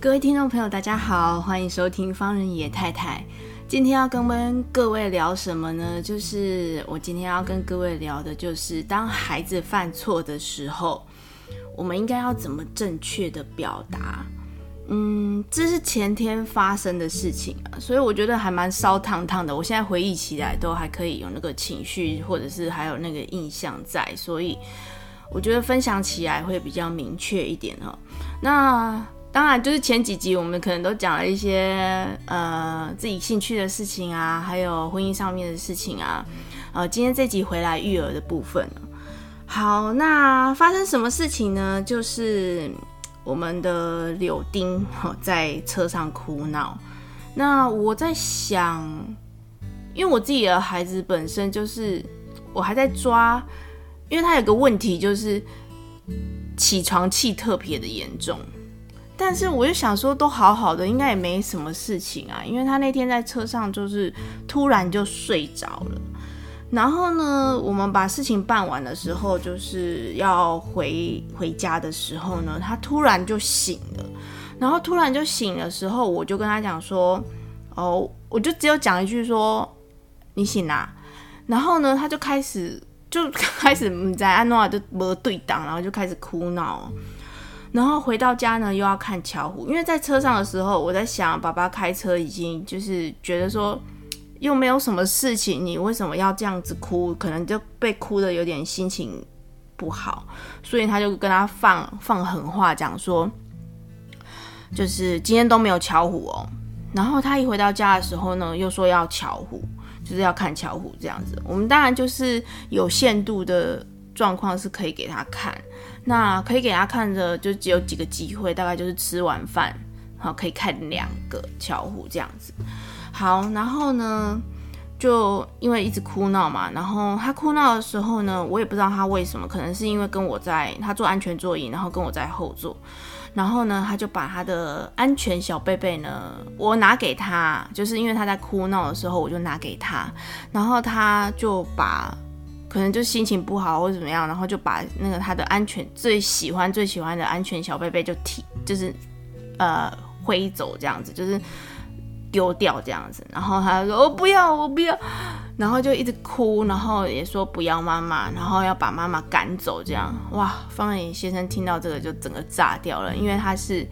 各位听众朋友，大家好，欢迎收听方人野太太。今天要跟各位聊什么呢？就是我今天要跟各位聊的，就是当孩子犯错的时候，我们应该要怎么正确的表达。嗯，这是前天发生的事情啊，所以我觉得还蛮烧烫烫的。我现在回忆起来，都还可以有那个情绪，或者是还有那个印象在，所以我觉得分享起来会比较明确一点哦。那。当然，就是前几集我们可能都讲了一些呃自己兴趣的事情啊，还有婚姻上面的事情啊。呃，今天这集回来育儿的部分。好，那发生什么事情呢？就是我们的柳丁在车上哭闹。那我在想，因为我自己的孩子本身就是我还在抓，因为他有个问题就是起床气特别的严重。但是我就想说，都好好的，应该也没什么事情啊。因为他那天在车上就是突然就睡着了，然后呢，我们把事情办完的时候，就是要回回家的时候呢，他突然就醒了。然后突然就醒的时候，我就跟他讲说：“哦，我就只有讲一句说你醒啦。”然后呢，他就开始就开始在安诺就没对挡，然后就开始哭闹。然后回到家呢，又要看巧虎，因为在车上的时候，我在想，爸爸开车已经就是觉得说，又没有什么事情，你为什么要这样子哭？可能就被哭得有点心情不好，所以他就跟他放放狠话，讲说，就是今天都没有巧虎哦。然后他一回到家的时候呢，又说要巧虎，就是要看巧虎这样子。我们当然就是有限度的状况是可以给他看。那可以给他看的就只有几个机会，大概就是吃完饭，好，可以看两个巧虎这样子。好，然后呢，就因为一直哭闹嘛，然后他哭闹的时候呢，我也不知道他为什么，可能是因为跟我在他坐安全座椅，然后跟我在后座，然后呢，他就把他的安全小贝贝呢，我拿给他，就是因为他在哭闹的时候，我就拿给他，然后他就把。可能就心情不好或者怎么样，然后就把那个他的安全最喜欢最喜欢的安全小贝贝就提，就是呃挥走这样子，就是丢掉这样子。然后他说：“我不要，我不要。”然后就一直哭，然后也说不要妈妈，然后要把妈妈赶走这样。哇，方人先生听到这个就整个炸掉了，因为他是。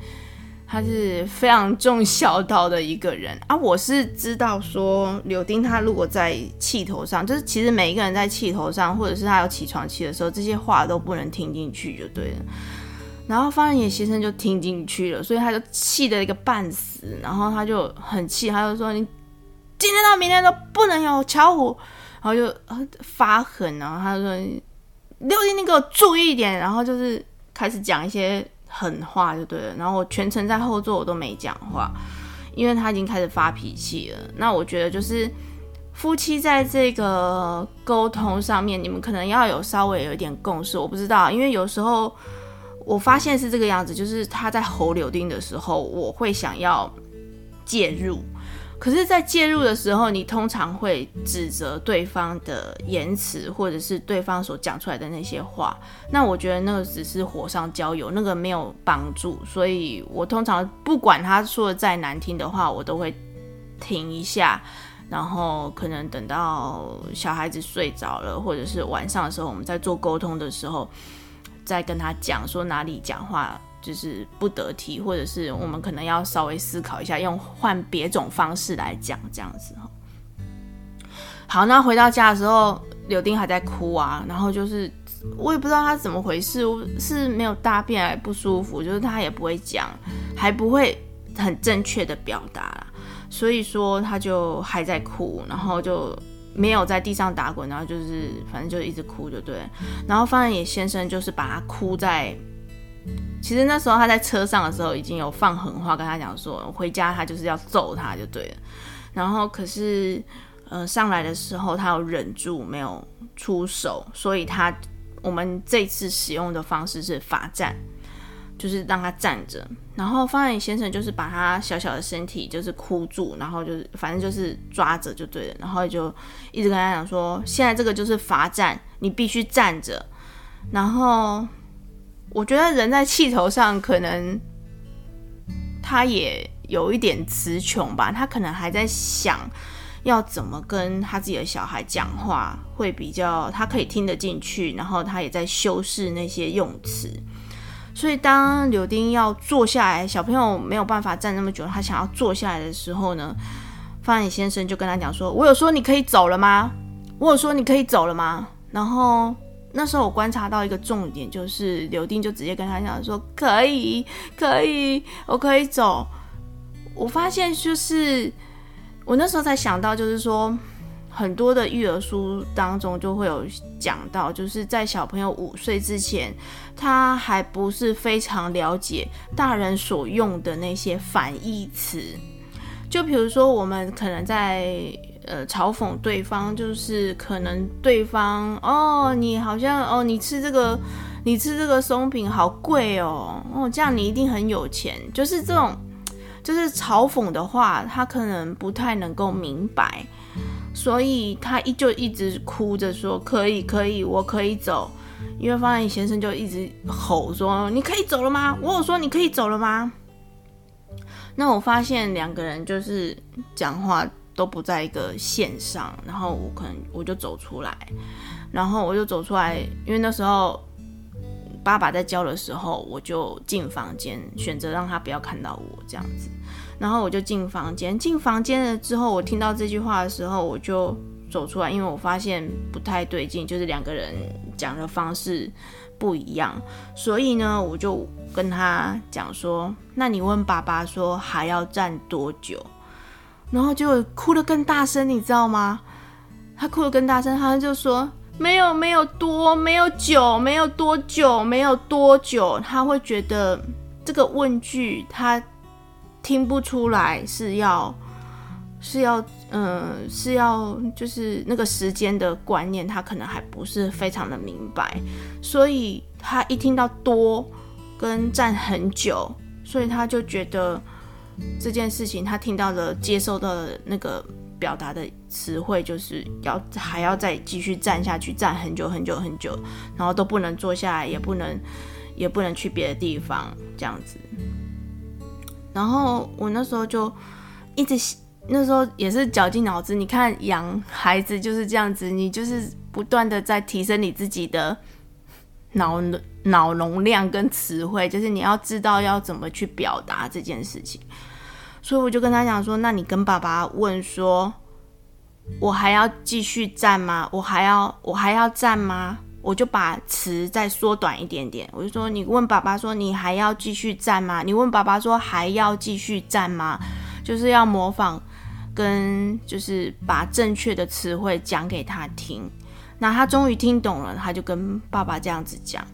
他是非常重孝道的一个人啊！我是知道说，柳丁他如果在气头上，就是其实每一个人在气头上，或者是他有起床气的时候，这些话都不能听进去就对了。然后方野先生就听进去了，所以他就气得一个半死，然后他就很气，他就说：“你今天到明天都不能有巧虎。”然后就发狠，然后他就说：“柳丁，你给我注意一点。”然后就是开始讲一些。狠话就对了，然后我全程在后座我都没讲话，因为他已经开始发脾气了。那我觉得就是夫妻在这个沟通上面，你们可能要有稍微有一点共识。我不知道，因为有时候我发现是这个样子，就是他在吼柳丁的时候，我会想要介入。可是，在介入的时候，你通常会指责对方的言辞，或者是对方所讲出来的那些话。那我觉得那个只是火上浇油，那个没有帮助。所以我通常不管他说的再难听的话，我都会停一下，然后可能等到小孩子睡着了，或者是晚上的时候，我们在做沟通的时候，再跟他讲说哪里讲话。就是不得体，或者是我们可能要稍微思考一下，用换别种方式来讲，这样子。好，那回到家的时候，柳丁还在哭啊，然后就是我也不知道他怎么回事，是没有大便还不舒服，就是他也不会讲，还不会很正确的表达啦，所以说他就还在哭，然后就没有在地上打滚，然后就是反正就一直哭就对，然后方人野先生就是把他哭在。其实那时候他在车上的时候已经有放狠话跟他讲说，回家他就是要揍他就对了。然后可是，呃，上来的时候他有忍住没有出手，所以他我们这次使用的方式是罚站，就是让他站着。然后方眼先生就是把他小小的身体就是箍住，然后就是反正就是抓着就对了。然后就一直跟他讲说，现在这个就是罚站，你必须站着。然后。我觉得人在气头上，可能他也有一点词穷吧。他可能还在想要怎么跟他自己的小孩讲话，会比较他可以听得进去。然后他也在修饰那些用词。所以当柳丁要坐下来，小朋友没有办法站那么久，他想要坐下来的时候呢，方野先生就跟他讲说：“我有说你可以走了吗？我有说你可以走了吗？”然后。那时候我观察到一个重点，就是柳丁就直接跟他讲说：“可以，可以，我可以走。”我发现就是我那时候才想到，就是说很多的育儿书当中就会有讲到，就是在小朋友五岁之前，他还不是非常了解大人所用的那些反义词。就比如说，我们可能在。呃，嘲讽对方就是可能对方哦，你好像哦，你吃这个，你吃这个松饼好贵哦，哦，这样你一定很有钱，就是这种，就是嘲讽的话，他可能不太能够明白，所以他依旧一直哭着说可以可以，我可以走，因为方毅先生就一直吼说你可以走了吗？我有说你可以走了吗？那我发现两个人就是讲话。都不在一个线上，然后我可能我就走出来，然后我就走出来，因为那时候爸爸在教的时候，我就进房间，选择让他不要看到我这样子，然后我就进房间，进房间了之后，我听到这句话的时候，我就走出来，因为我发现不太对劲，就是两个人讲的方式不一样，所以呢，我就跟他讲说，那你问爸爸说还要站多久？然后就哭得更大声，你知道吗？他哭得更大声，他就说没有没有多没有久没有多久没有多久，他会觉得这个问句他听不出来是要是要嗯、是要就是那个时间的观念，他可能还不是非常的明白，所以他一听到多跟站很久，所以他就觉得。这件事情，他听到的、接受到的那个表达的词汇，就是要还要再继续站下去，站很久很久很久，然后都不能坐下来，也不能也不能去别的地方，这样子。然后我那时候就一直，那时候也是绞尽脑汁。你看，养孩子就是这样子，你就是不断的在提升你自己的脑脑容量跟词汇，就是你要知道要怎么去表达这件事情。所以我就跟他讲说：“那你跟爸爸问说，我还要继续站吗？我还要我还要站吗？我就把词再缩短一点点。我就说，你问爸爸说，你还要继续站吗？你问爸爸说，还要继续站吗？就是要模仿，跟就是把正确的词汇讲给他听。那他终于听懂了，他就跟爸爸这样子讲。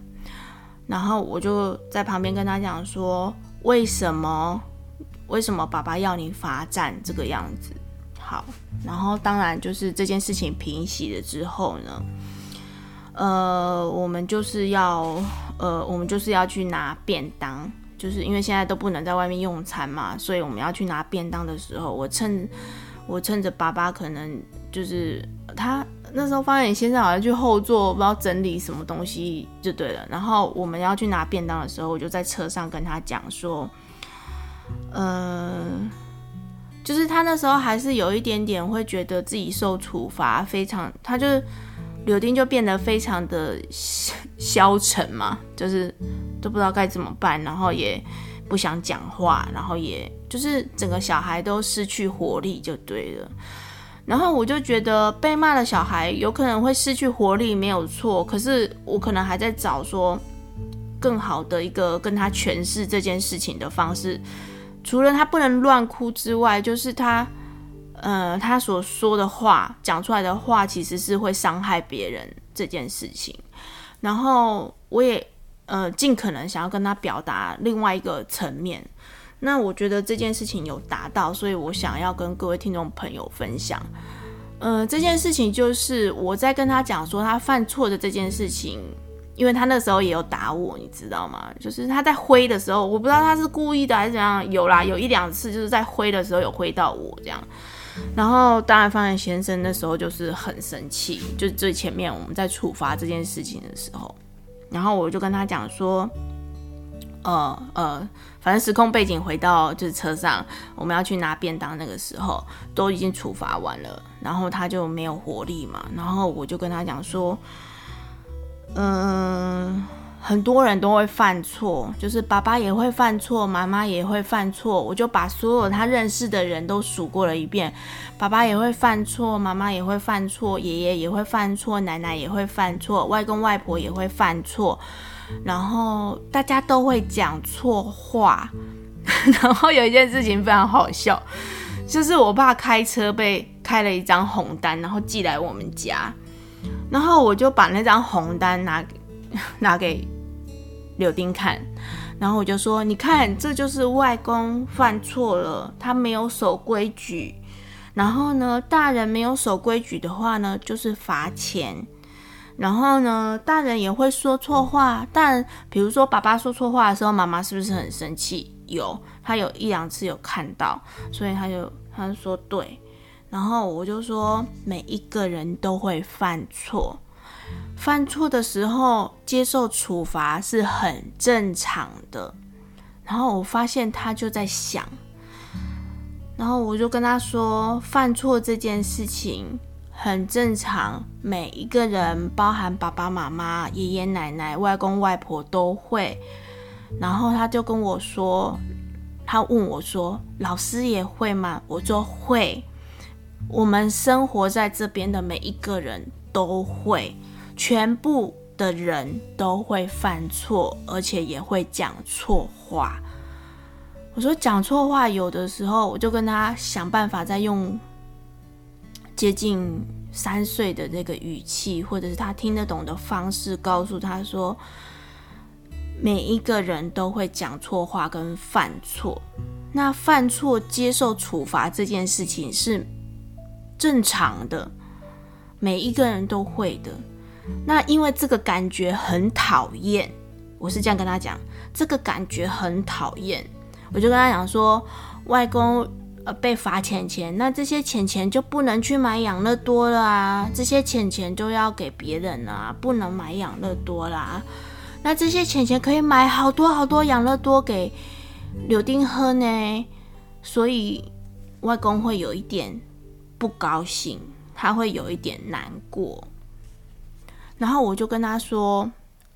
然后我就在旁边跟他讲说，为什么？”为什么爸爸要你罚站这个样子？好，然后当然就是这件事情平息了之后呢，呃，我们就是要，呃，我们就是要去拿便当，就是因为现在都不能在外面用餐嘛，所以我们要去拿便当的时候，我趁我趁着爸爸可能就是他那时候发现先生好像去后座不知道整理什么东西就对了，然后我们要去拿便当的时候，我就在车上跟他讲说。呃，就是他那时候还是有一点点会觉得自己受处罚，非常，他就柳丁就变得非常的消沉嘛，就是都不知道该怎么办，然后也不想讲话，然后也就是整个小孩都失去活力就对了。然后我就觉得被骂的小孩有可能会失去活力没有错，可是我可能还在找说更好的一个跟他诠释这件事情的方式。除了他不能乱哭之外，就是他，呃，他所说的话，讲出来的话，其实是会伤害别人这件事情。然后我也呃，尽可能想要跟他表达另外一个层面。那我觉得这件事情有达到，所以我想要跟各位听众朋友分享。呃，这件事情就是我在跟他讲说他犯错的这件事情，因为他那时候也有打我，你知道吗？就是他在挥的时候，我不知道他是故意的还是怎样，有啦，有一两次就是在挥的时候有挥到我这样。然后当然方仁先生那时候就是很生气，就最前面我们在处罚这件事情的时候，然后我就跟他讲说，呃呃。反正时空背景回到就是车上，我们要去拿便当那个时候，都已经处罚完了，然后他就没有活力嘛，然后我就跟他讲说，嗯，很多人都会犯错，就是爸爸也会犯错，妈妈也会犯错，我就把所有他认识的人都数过了一遍，爸爸也会犯错，妈妈也会犯错，爷爷也会犯错，奶奶也会犯错，外公外婆也会犯错。然后大家都会讲错话，然后有一件事情非常好笑，就是我爸开车被开了一张红单，然后寄来我们家，然后我就把那张红单拿给 拿给柳丁看，然后我就说：“你看，这就是外公犯错了，他没有守规矩。然后呢，大人没有守规矩的话呢，就是罚钱。”然后呢，大人也会说错话，但比如说爸爸说错话的时候，妈妈是不是很生气？有，他有一两次有看到，所以他就他说对。然后我就说，每一个人都会犯错，犯错的时候接受处罚是很正常的。然后我发现他就在想，然后我就跟他说，犯错这件事情。很正常，每一个人，包含爸爸妈妈、爷爷奶奶、外公外婆都会。然后他就跟我说，他问我说：“老师也会吗？”我说：“会。”我们生活在这边的每一个人都会，全部的人都会犯错，而且也会讲错话。我说讲错话，有的时候我就跟他想办法再用。接近三岁的那个语气，或者是他听得懂的方式，告诉他说，每一个人都会讲错话跟犯错。那犯错接受处罚这件事情是正常的，每一个人都会的。那因为这个感觉很讨厌，我是这样跟他讲，这个感觉很讨厌，我就跟他讲说，外公。呃，被罚钱钱，那这些钱钱就不能去买养乐多了啊！这些钱钱就要给别人啊，不能买养乐多啦。那这些钱钱可以买好多好多养乐多给柳丁喝呢，所以外公会有一点不高兴，他会有一点难过。然后我就跟他说。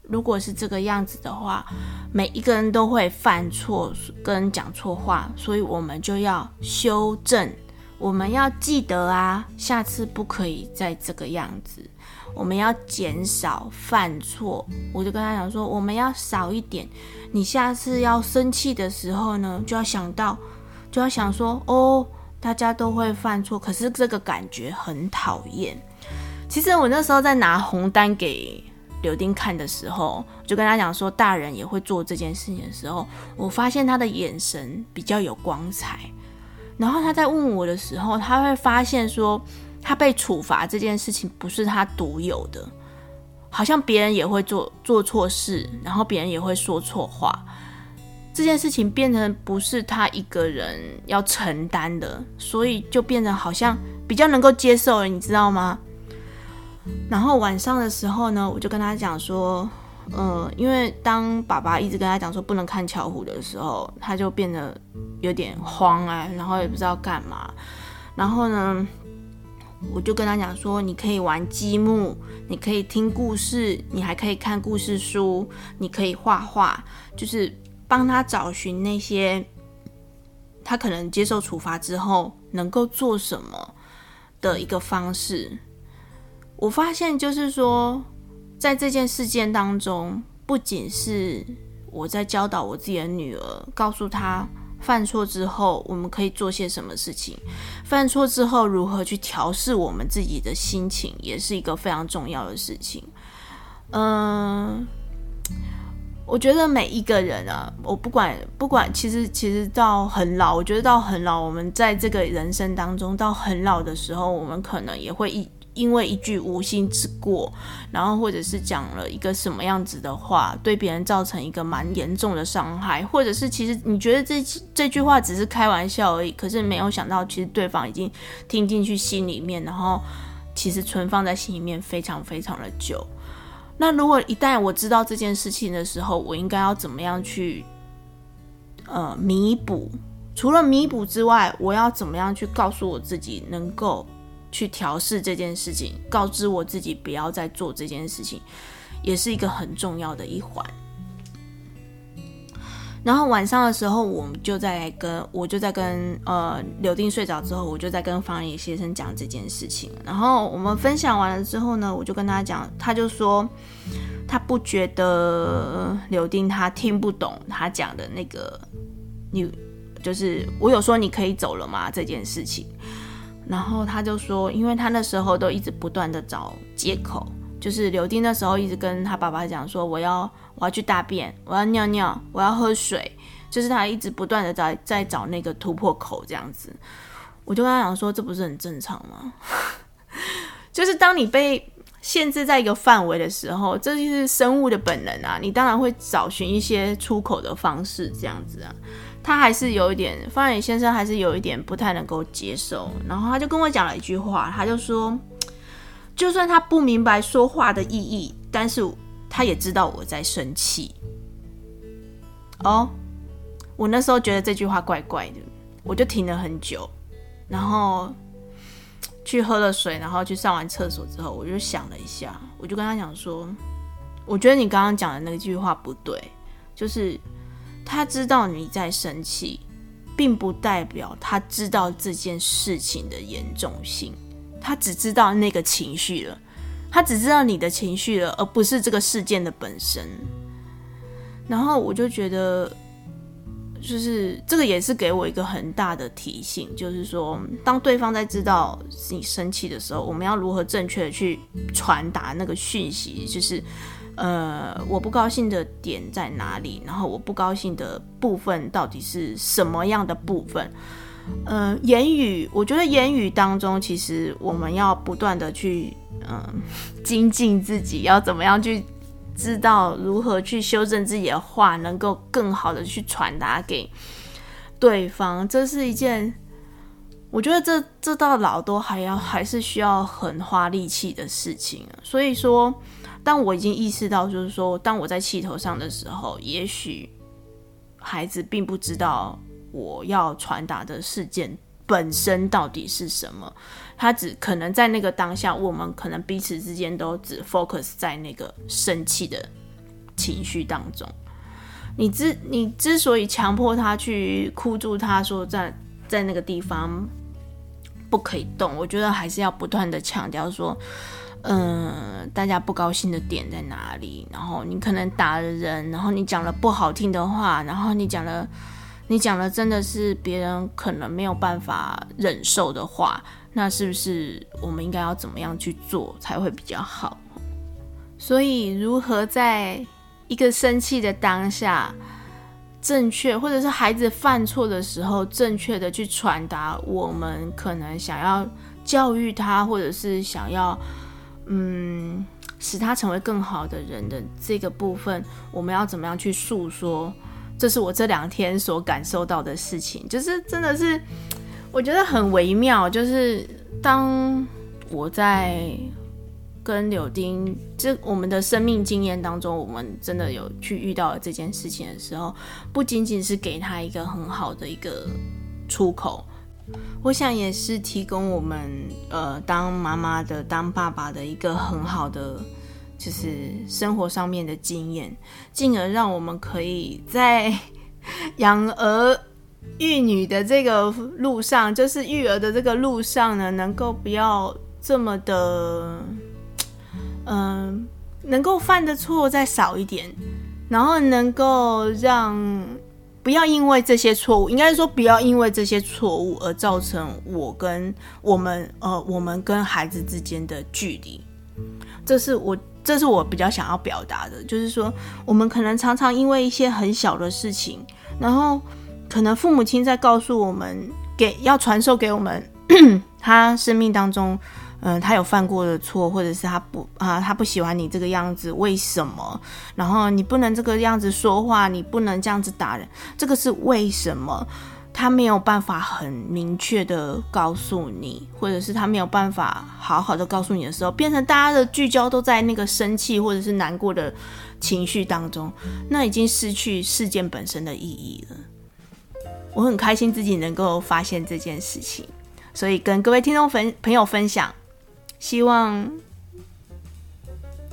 如果是这个样子的话，每一个人都会犯错跟讲错话，所以我们就要修正。我们要记得啊，下次不可以再这个样子。我们要减少犯错。我就跟他讲说，我们要少一点。你下次要生气的时候呢，就要想到，就要想说，哦，大家都会犯错，可是这个感觉很讨厌。其实我那时候在拿红单给。柳丁看的时候，就跟他讲说，大人也会做这件事情的时候，我发现他的眼神比较有光彩。然后他在问我的时候，他会发现说，他被处罚这件事情不是他独有的，好像别人也会做做错事，然后别人也会说错话，这件事情变成不是他一个人要承担的，所以就变成好像比较能够接受了，你知道吗？然后晚上的时候呢，我就跟他讲说，呃，因为当爸爸一直跟他讲说不能看巧虎的时候，他就变得有点慌哎，然后也不知道干嘛。然后呢，我就跟他讲说，你可以玩积木，你可以听故事，你还可以看故事书，你可以画画，就是帮他找寻那些他可能接受处罚之后能够做什么的一个方式。我发现，就是说，在这件事件当中，不仅是我在教导我自己的女儿，告诉她犯错之后我们可以做些什么事情，犯错之后如何去调试我们自己的心情，也是一个非常重要的事情。嗯，我觉得每一个人啊，我不管不管，其实其实到很老，我觉得到很老，我们在这个人生当中，到很老的时候，我们可能也会一因为一句无心之过，然后或者是讲了一个什么样子的话，对别人造成一个蛮严重的伤害，或者是其实你觉得这这句话只是开玩笑而已，可是没有想到，其实对方已经听进去心里面，然后其实存放在心里面非常非常的久。那如果一旦我知道这件事情的时候，我应该要怎么样去呃弥补？除了弥补之外，我要怎么样去告诉我自己，能够去调试这件事情，告知我自己不要再做这件事情，也是一个很重要的一环。然后晚上的时候，我们就在跟我就在跟呃柳丁睡着之后，我就在跟方野先生讲这件事情。然后我们分享完了之后呢，我就跟他讲，他就说他不觉得柳丁他听不懂他讲的那个，你就是我有说你可以走了吗这件事情。然后他就说，因为他那时候都一直不断的找借口。就是刘丁那时候一直跟他爸爸讲说，我要我要去大便，我要尿尿，我要喝水，就是他一直不断的在在找那个突破口这样子。我就跟他讲说，这不是很正常吗？就是当你被限制在一个范围的时候，这就是生物的本能啊，你当然会找寻一些出口的方式这样子啊。他还是有一点，方野先生还是有一点不太能够接受，然后他就跟我讲了一句话，他就说。就算他不明白说话的意义，但是他也知道我在生气。哦，我那时候觉得这句话怪怪的，我就停了很久，然后去喝了水，然后去上完厕所之后，我就想了一下，我就跟他讲说，我觉得你刚刚讲的那句话不对，就是他知道你在生气，并不代表他知道这件事情的严重性。他只知道那个情绪了，他只知道你的情绪了，而不是这个事件的本身。然后我就觉得，就是这个也是给我一个很大的提醒，就是说，当对方在知道你生气的时候，我们要如何正确的去传达那个讯息，就是，呃，我不高兴的点在哪里，然后我不高兴的部分到底是什么样的部分。嗯、呃，言语，我觉得言语当中，其实我们要不断的去，嗯、精进自己，要怎么样去知道如何去修正自己的话，能够更好的去传达给对方，这是一件，我觉得这这到老都还要还是需要很花力气的事情。所以说，当我已经意识到，就是说，当我在气头上的时候，也许孩子并不知道。我要传达的事件本身到底是什么？他只可能在那个当下，我们可能彼此之间都只 focus 在那个生气的情绪当中。你之你之所以强迫他去箍住他说在在那个地方不可以动，我觉得还是要不断的强调说，嗯，大家不高兴的点在哪里？然后你可能打了人，然后你讲了不好听的话，然后你讲了。你讲了真的是别人可能没有办法忍受的话，那是不是我们应该要怎么样去做才会比较好？所以，如何在一个生气的当下，正确，或者是孩子犯错的时候，正确的去传达我们可能想要教育他，或者是想要嗯使他成为更好的人的这个部分，我们要怎么样去诉说？这是我这两天所感受到的事情，就是真的是我觉得很微妙。就是当我在跟柳丁这我们的生命经验当中，我们真的有去遇到这件事情的时候，不仅仅是给他一个很好的一个出口，我想也是提供我们呃当妈妈的、当爸爸的一个很好的。就是生活上面的经验，进而让我们可以在养儿育女的这个路上，就是育儿的这个路上呢，能够不要这么的，嗯、能够犯的错再少一点，然后能够让不要因为这些错误，应该说不要因为这些错误而造成我跟我们呃我们跟孩子之间的距离，这是我。这是我比较想要表达的，就是说，我们可能常常因为一些很小的事情，然后可能父母亲在告诉我们，给要传授给我们 他生命当中，嗯、他有犯过的错，或者是他不啊，他不喜欢你这个样子，为什么？然后你不能这个样子说话，你不能这样子打人，这个是为什么？他没有办法很明确的告诉你，或者是他没有办法好好的告诉你的时候，变成大家的聚焦都在那个生气或者是难过的情绪当中，那已经失去事件本身的意义了。我很开心自己能够发现这件事情，所以跟各位听众分朋友分享，希望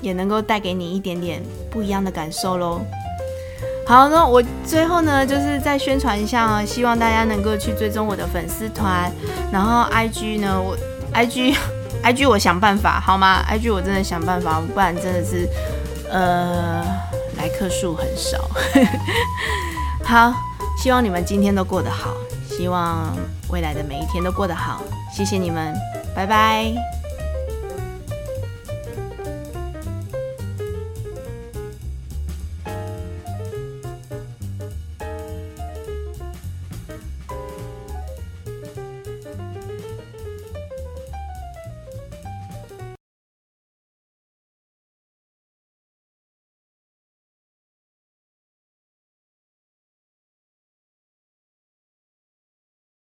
也能够带给你一点点不一样的感受喽。好，那我最后呢，就是再宣传一下啊，希望大家能够去追踪我的粉丝团，然后 IG 呢，我 IG IG 我想办法好吗？IG 我真的想办法，不然真的是呃来客数很少。好，希望你们今天都过得好，希望未来的每一天都过得好，谢谢你们，拜拜。